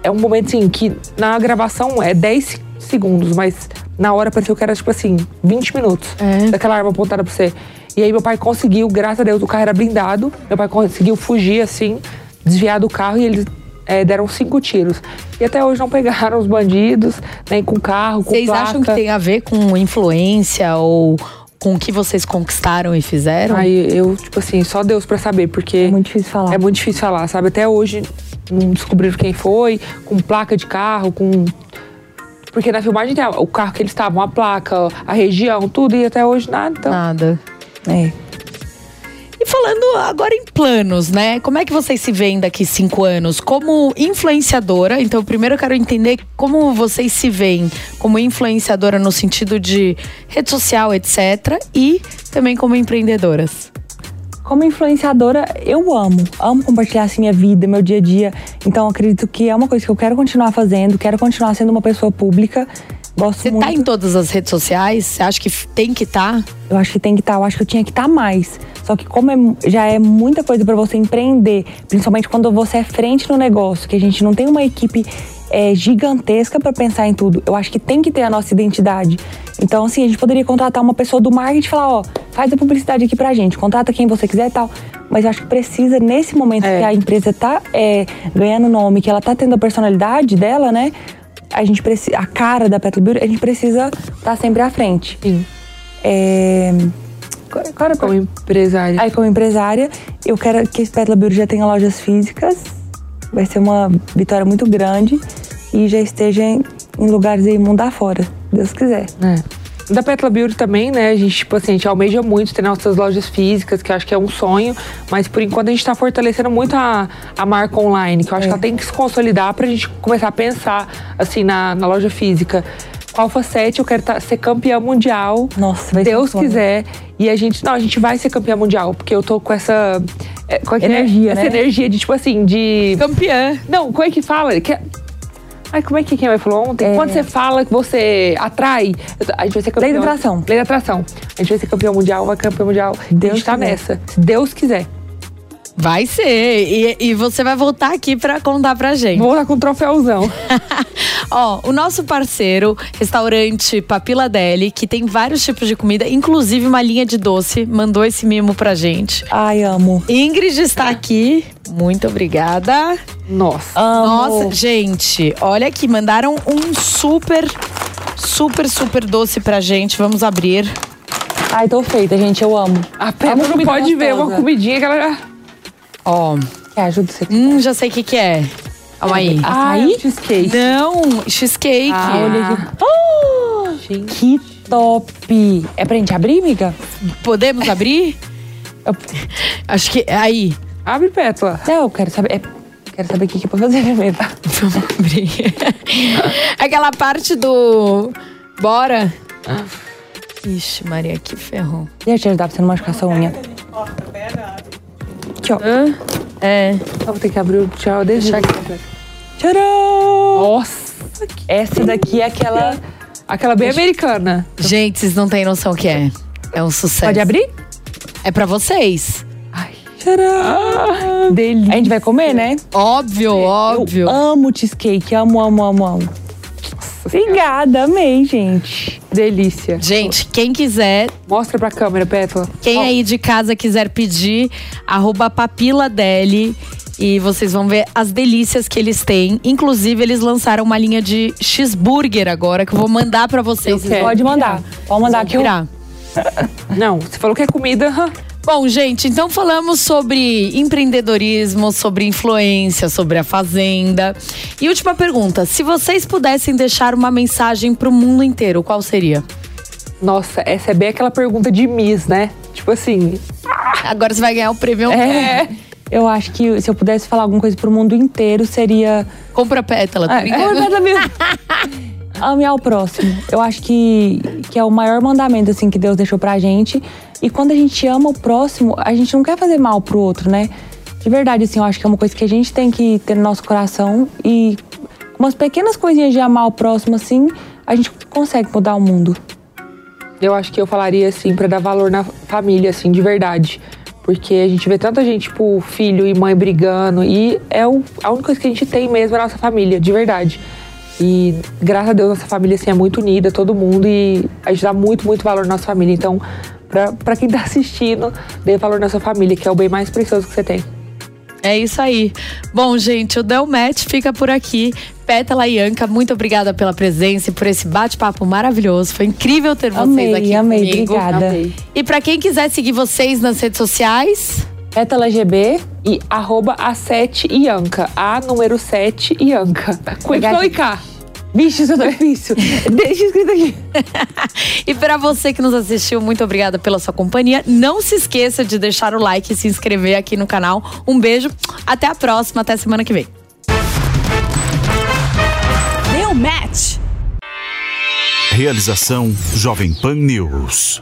É um momento, assim, que na gravação é 10 segundos, mas na hora pareceu que era, tipo assim, 20 minutos É. daquela arma apontada pra você. E aí meu pai conseguiu, graças a Deus, o carro era blindado. Meu pai conseguiu fugir, assim, desviar do carro e eles é, deram cinco tiros. E até hoje não pegaram os bandidos, nem com carro, com Vocês placa. acham que tem a ver com influência ou com o que vocês conquistaram e fizeram? Aí eu, tipo assim, só Deus pra saber, porque É muito difícil falar. é muito difícil falar, sabe? Até hoje não descobriram quem foi, com placa de carro, com. Porque na filmagem tem o carro que eles estavam, a placa, a região, tudo, e até hoje nada. Então, Nada. É. E falando agora em planos, né? Como é que vocês se veem daqui cinco anos? Como influenciadora, então primeiro eu quero entender como vocês se veem como influenciadora no sentido de rede social, etc. E também como empreendedoras. Como influenciadora, eu amo. Amo compartilhar assim minha vida, meu dia a dia. Então acredito que é uma coisa que eu quero continuar fazendo, quero continuar sendo uma pessoa pública. Gosto Você muito. tá em todas as redes sociais? Você acha que tem que estar? Tá? Eu acho que tem que estar, tá, eu acho que eu tinha que estar tá mais. Só que como é, já é muita coisa para você empreender, principalmente quando você é frente no negócio, que a gente não tem uma equipe é, gigantesca para pensar em tudo. Eu acho que tem que ter a nossa identidade. Então, assim, a gente poderia contratar uma pessoa do marketing e falar, ó, faz a publicidade aqui pra gente, contrata quem você quiser e tal. Mas eu acho que precisa, nesse momento é. que a empresa tá é, ganhando nome, que ela tá tendo a personalidade dela, né? A gente precisa. A cara da Beauty, a gente precisa estar tá sempre à frente. Sim. É, Claro, como empresária. Aí, como empresária, eu quero que esse Petal Beauty já tenha lojas físicas. Vai ser uma vitória muito grande e já esteja em, em lugares aí mundo afora, Deus quiser. É. Da Petla Beauty também, né? A gente, tipo assim, a gente almeja muito ter nossas lojas físicas, que eu acho que é um sonho, mas por enquanto a gente tá fortalecendo muito a, a marca online, que eu acho é. que ela tem que se consolidar pra gente começar a pensar, assim, na, na loja física. Com a Alpha 7 eu quero tá, ser campeã mundial. Nossa, vai Deus ser quiser. E a gente, não, a gente vai ser campeã mundial, porque eu tô com essa. É, é energia, é? né? Essa energia de, tipo assim, de. Campeã. Não, como é que fala? Que, Ai, como é que quem vai falou ontem? É. Quando você fala que você atrai, a gente vai ser campeão. Lei da atração. Lei da atração. A gente vai ser campeão mundial, vai campeão mundial. Deus a gente tá quiser. nessa. Se Deus quiser. Vai ser. E, e, você vai voltar aqui para contar pra gente. Vou voltar com um troféuzão. Ó, o nosso parceiro, restaurante Papila Deli, que tem vários tipos de comida, inclusive uma linha de doce, mandou esse mimo pra gente. Ai, amo. Ingrid está aqui. Muito obrigada. Nossa. Amo. Nossa, gente, olha aqui, mandaram um super, super, super doce pra gente. Vamos abrir. Ai, tô feita, gente, eu amo. A Pedro não pode gostosa. ver uma comidinha que ela Ó. Quer ajuda você? Hum, já sei o que que é. Calma aí. Ah, Açaí? É cheesecake. Não, cheesecake. Ah, olha aqui. Oh, que top! É pra gente abrir, amiga? Podemos abrir? Acho que. Aí. Abre, Pétala. Não, eu quero saber. É... Quero saber o que, que é pra fazer primeiro. Vamos abrir. Aquela parte do. Bora. Ah. Ixi, Maria, que ferrou. Deixa eu te ajudar pra você não machucar sua unha. Aqui, ó. Hã? É. Só vou ter que abrir o tchau desde aqui. Tcharam! Nossa! Essa daqui é aquela. Aquela bem americana. Gente, vocês não têm noção o que é. É um sucesso. Pode abrir? É pra vocês. Ai. Tcharam! Delícia. A gente vai comer, né? Óbvio, óbvio. Eu amo cheesecake. Amo, amo, amo, amo. Obrigada, amei, gente. Delícia. Gente, quem quiser. Mostra pra câmera, Pétala. Quem oh. aí de casa quiser pedir, arroba papila deli. E vocês vão ver as delícias que eles têm. Inclusive, eles lançaram uma linha de cheeseburger agora, que eu vou mandar pra vocês. Pode mandar. Pode mandar aqui. Não, você falou que é comida. Bom, gente, então falamos sobre empreendedorismo, sobre influência, sobre a fazenda. E última pergunta: se vocês pudessem deixar uma mensagem para o mundo inteiro, qual seria? Nossa, essa é bem aquela pergunta de Miss, né? Tipo assim. Agora você vai ganhar o prêmio. É. Eu acho que se eu pudesse falar alguma coisa pro mundo inteiro, seria. Compra pétala, tá é, compra pétala mesmo. Ame ao próximo. Eu acho que, que é o maior mandamento assim que Deus deixou pra gente. E quando a gente ama o próximo, a gente não quer fazer mal pro outro, né? De verdade, assim, eu acho que é uma coisa que a gente tem que ter no nosso coração e umas pequenas coisinhas de amar o próximo, assim, a gente consegue mudar o mundo. Eu acho que eu falaria, assim, para dar valor na família, assim, de verdade. Porque a gente vê tanta gente, tipo, filho e mãe brigando, e é o, a única coisa que a gente tem mesmo é a nossa família, de verdade. E graças a Deus, nossa família, assim, é muito unida, todo mundo, e a gente dá muito, muito valor na nossa família. Então, para quem está assistindo, dê valor na sua família, que é o bem mais precioso que você tem. É isso aí. Bom, gente, o Del Match fica por aqui. Pétala e Anca, muito obrigada pela presença e por esse bate-papo maravilhoso. Foi incrível ter vocês amei, aqui amei, comigo. Obrigada. Amei. E para quem quiser seguir vocês nas redes sociais, Pétala GB e arroba A7 Ianca. A número 7 Ianca. Com Y e K. Vixe, isso é difícil. Deixa escrito aqui. e para você que nos assistiu, muito obrigada pela sua companhia. Não se esqueça de deixar o like e se inscrever aqui no canal. Um beijo, até a próxima, até semana que vem. Deu match. Realização Jovem Pan News.